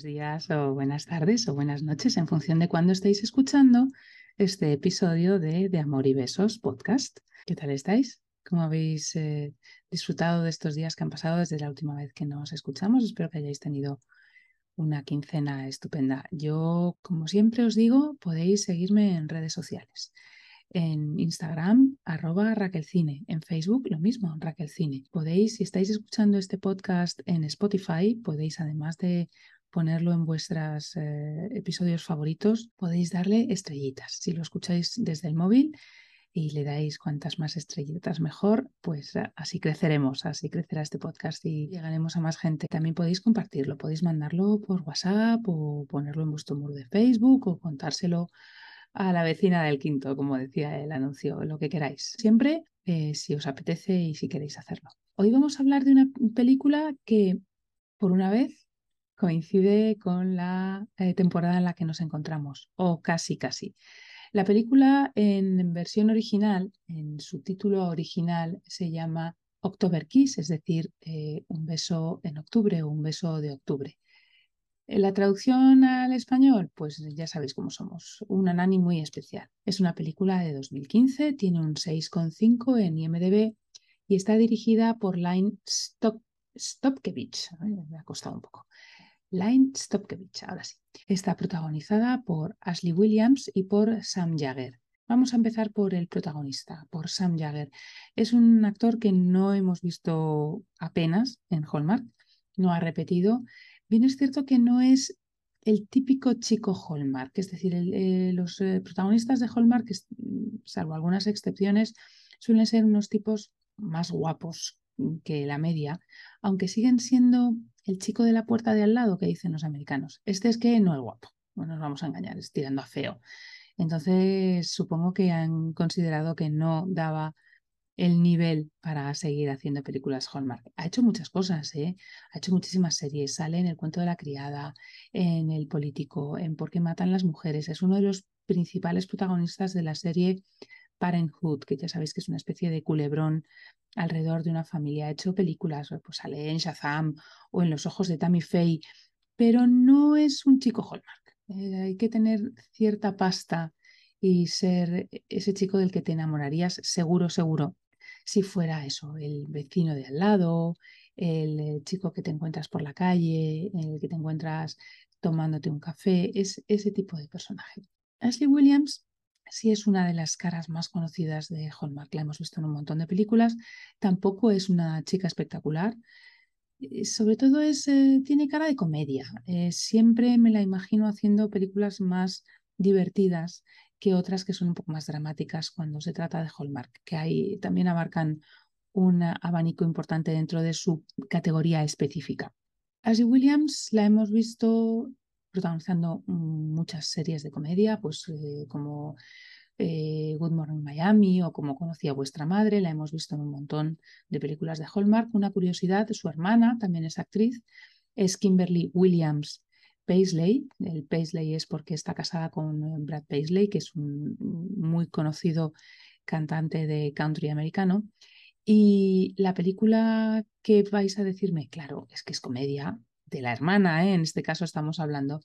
días o buenas tardes o buenas noches en función de cuándo estéis escuchando este episodio de De Amor y Besos podcast. ¿Qué tal estáis? ¿Cómo habéis eh, disfrutado de estos días que han pasado desde la última vez que nos escuchamos? Espero que hayáis tenido una quincena estupenda. Yo, como siempre os digo, podéis seguirme en redes sociales en Instagram, arroba Raquelcine. En Facebook, lo mismo, Raquelcine. Podéis, si estáis escuchando este podcast en Spotify, podéis, además de ponerlo en vuestros eh, episodios favoritos, podéis darle estrellitas. Si lo escucháis desde el móvil y le dais cuantas más estrellitas mejor, pues así creceremos, así crecerá este podcast y llegaremos a más gente. También podéis compartirlo, podéis mandarlo por WhatsApp o ponerlo en vuestro muro de Facebook o contárselo a la vecina del quinto, como decía el anuncio, lo que queráis. Siempre eh, si os apetece y si queréis hacerlo. Hoy vamos a hablar de una película que, por una vez, coincide con la eh, temporada en la que nos encontramos, o casi, casi. La película en versión original, en su título original, se llama October Kiss, es decir, eh, un beso en octubre o un beso de octubre. La traducción al español, pues ya sabéis cómo somos, una nani muy especial. Es una película de 2015, tiene un 6,5 en IMDb y está dirigida por Line Stopkevich. Me ha costado un poco. Line Stopkevich, ahora sí. Está protagonizada por Ashley Williams y por Sam Jagger. Vamos a empezar por el protagonista, por Sam Jagger. Es un actor que no hemos visto apenas en Hallmark, no ha repetido Bien es cierto que no es el típico chico Hallmark, es decir, eh, los eh, protagonistas de Hallmark, salvo algunas excepciones, suelen ser unos tipos más guapos que la media, aunque siguen siendo el chico de la puerta de al lado que dicen los americanos. Este es que no es guapo, no nos vamos a engañar, es tirando a feo. Entonces, supongo que han considerado que no daba el nivel para seguir haciendo películas Hallmark. Ha hecho muchas cosas, ¿eh? ha hecho muchísimas series. Sale en El cuento de la criada, en El político, en Por qué matan las mujeres. Es uno de los principales protagonistas de la serie Parenthood, que ya sabéis que es una especie de culebrón alrededor de una familia. Ha hecho películas, pues sale en Shazam o en Los ojos de Tammy Faye, pero no es un chico Hallmark. Eh, hay que tener cierta pasta y ser ese chico del que te enamorarías seguro, seguro, si fuera eso, el vecino de al lado, el eh, chico que te encuentras por la calle, el que te encuentras tomándote un café, es ese tipo de personaje. Ashley Williams sí es una de las caras más conocidas de Hallmark, la hemos visto en un montón de películas, tampoco es una chica espectacular, eh, sobre todo es, eh, tiene cara de comedia. siempre me la imagino haciendo películas más divertidas que otras que son un poco más dramáticas cuando se trata de Hallmark, que ahí también abarcan un abanico importante dentro de su categoría específica. Ashley Williams la hemos visto protagonizando muchas series de comedia, pues eh, como eh, Good Morning Miami o como conocía vuestra madre, la hemos visto en un montón de películas de Hallmark. Una curiosidad, su hermana también es actriz, es Kimberly Williams Paisley. El Paisley es porque está casada con eh, Brad Paisley, que es un muy conocido cantante de country americano. Y la película que vais a decirme, claro, es que es comedia de la hermana, ¿eh? en este caso estamos hablando,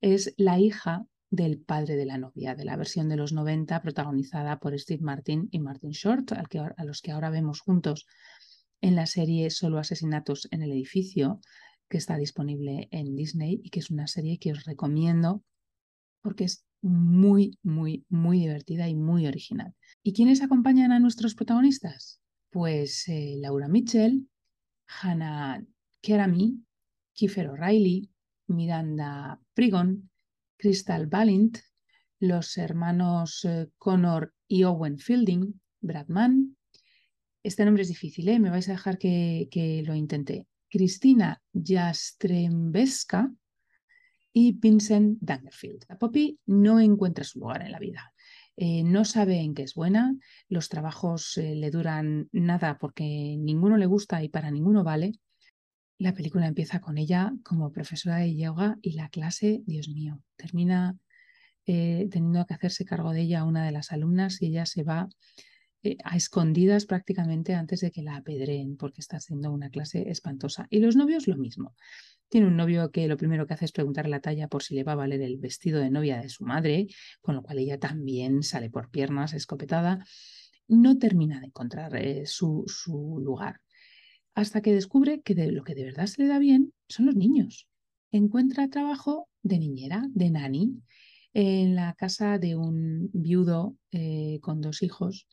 es La hija del padre de la novia, de la versión de los 90 protagonizada por Steve Martin y Martin Short, al que, a los que ahora vemos juntos en la serie Solo asesinatos en el edificio, que está disponible en Disney y que es una serie que os recomiendo porque es muy, muy, muy divertida y muy original. ¿Y quiénes acompañan a nuestros protagonistas? Pues eh, Laura Mitchell, Hannah Kerami, Kiefer O'Reilly, Miranda Prigon, Crystal Balint, los hermanos eh, Connor y Owen Fielding, Brad Mann. Este nombre es difícil, ¿eh? me vais a dejar que, que lo intente. Cristina Jastrembeska y Vincent Dangerfield. La Poppy no encuentra su lugar en la vida. Eh, no sabe en qué es buena, los trabajos eh, le duran nada porque ninguno le gusta y para ninguno vale. La película empieza con ella como profesora de yoga y la clase, Dios mío, termina eh, teniendo que hacerse cargo de ella una de las alumnas y ella se va eh, a escondidas prácticamente antes de que la apedreen, porque está haciendo una clase espantosa. Y los novios lo mismo. Tiene un novio que lo primero que hace es preguntarle la talla por si le va a valer el vestido de novia de su madre, con lo cual ella también sale por piernas escopetada. No termina de encontrar eh, su, su lugar, hasta que descubre que lo que de verdad se le da bien son los niños. Encuentra trabajo de niñera, de nani, en la casa de un viudo eh, con dos hijos.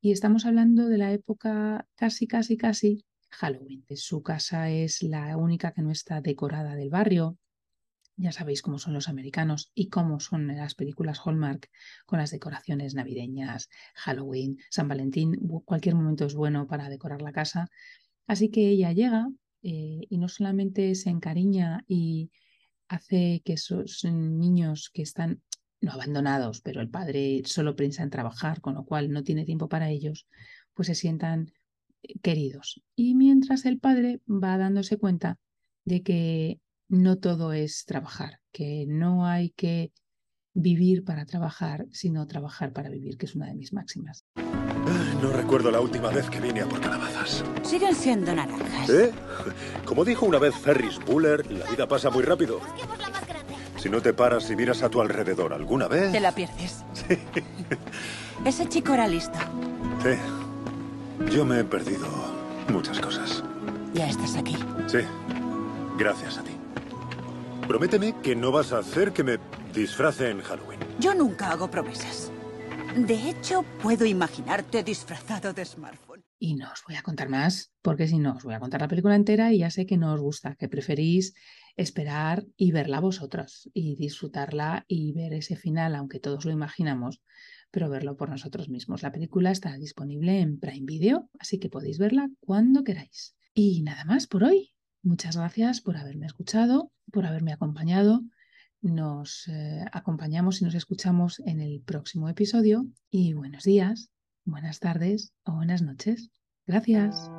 Y estamos hablando de la época casi, casi, casi Halloween. Su casa es la única que no está decorada del barrio. Ya sabéis cómo son los americanos y cómo son las películas Hallmark con las decoraciones navideñas, Halloween, San Valentín. Cualquier momento es bueno para decorar la casa. Así que ella llega eh, y no solamente se encariña y hace que esos niños que están no abandonados, pero el padre solo piensa en trabajar, con lo cual no tiene tiempo para ellos, pues se sientan eh, queridos. Y mientras el padre va dándose cuenta de que no todo es trabajar, que no hay que vivir para trabajar, sino trabajar para vivir, que es una de mis máximas. No recuerdo la última vez que vine a por calabazas. Siguen siendo naranjas. ¿Eh? Como dijo una vez Ferris Bueller, la vida pasa muy rápido. Si no te paras y miras a tu alrededor alguna vez... Te la pierdes. Ese chico era listo. Sí. Yo me he perdido muchas cosas. Ya estás aquí. Sí. Gracias a ti. Prométeme que no vas a hacer que me disfrace en Halloween. Yo nunca hago promesas. De hecho, puedo imaginarte disfrazado de smartphone. Y no os voy a contar más, porque si no, os voy a contar la película entera y ya sé que no os gusta, que preferís esperar y verla vosotros y disfrutarla y ver ese final, aunque todos lo imaginamos, pero verlo por nosotros mismos. La película está disponible en Prime Video, así que podéis verla cuando queráis. Y nada más por hoy. Muchas gracias por haberme escuchado, por haberme acompañado. Nos eh, acompañamos y nos escuchamos en el próximo episodio y buenos días, buenas tardes o buenas noches. Gracias.